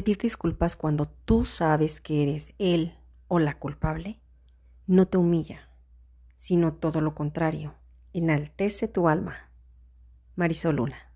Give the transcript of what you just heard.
Pedir disculpas cuando tú sabes que eres él o la culpable no te humilla, sino todo lo contrario, enaltece tu alma. Marisol Luna.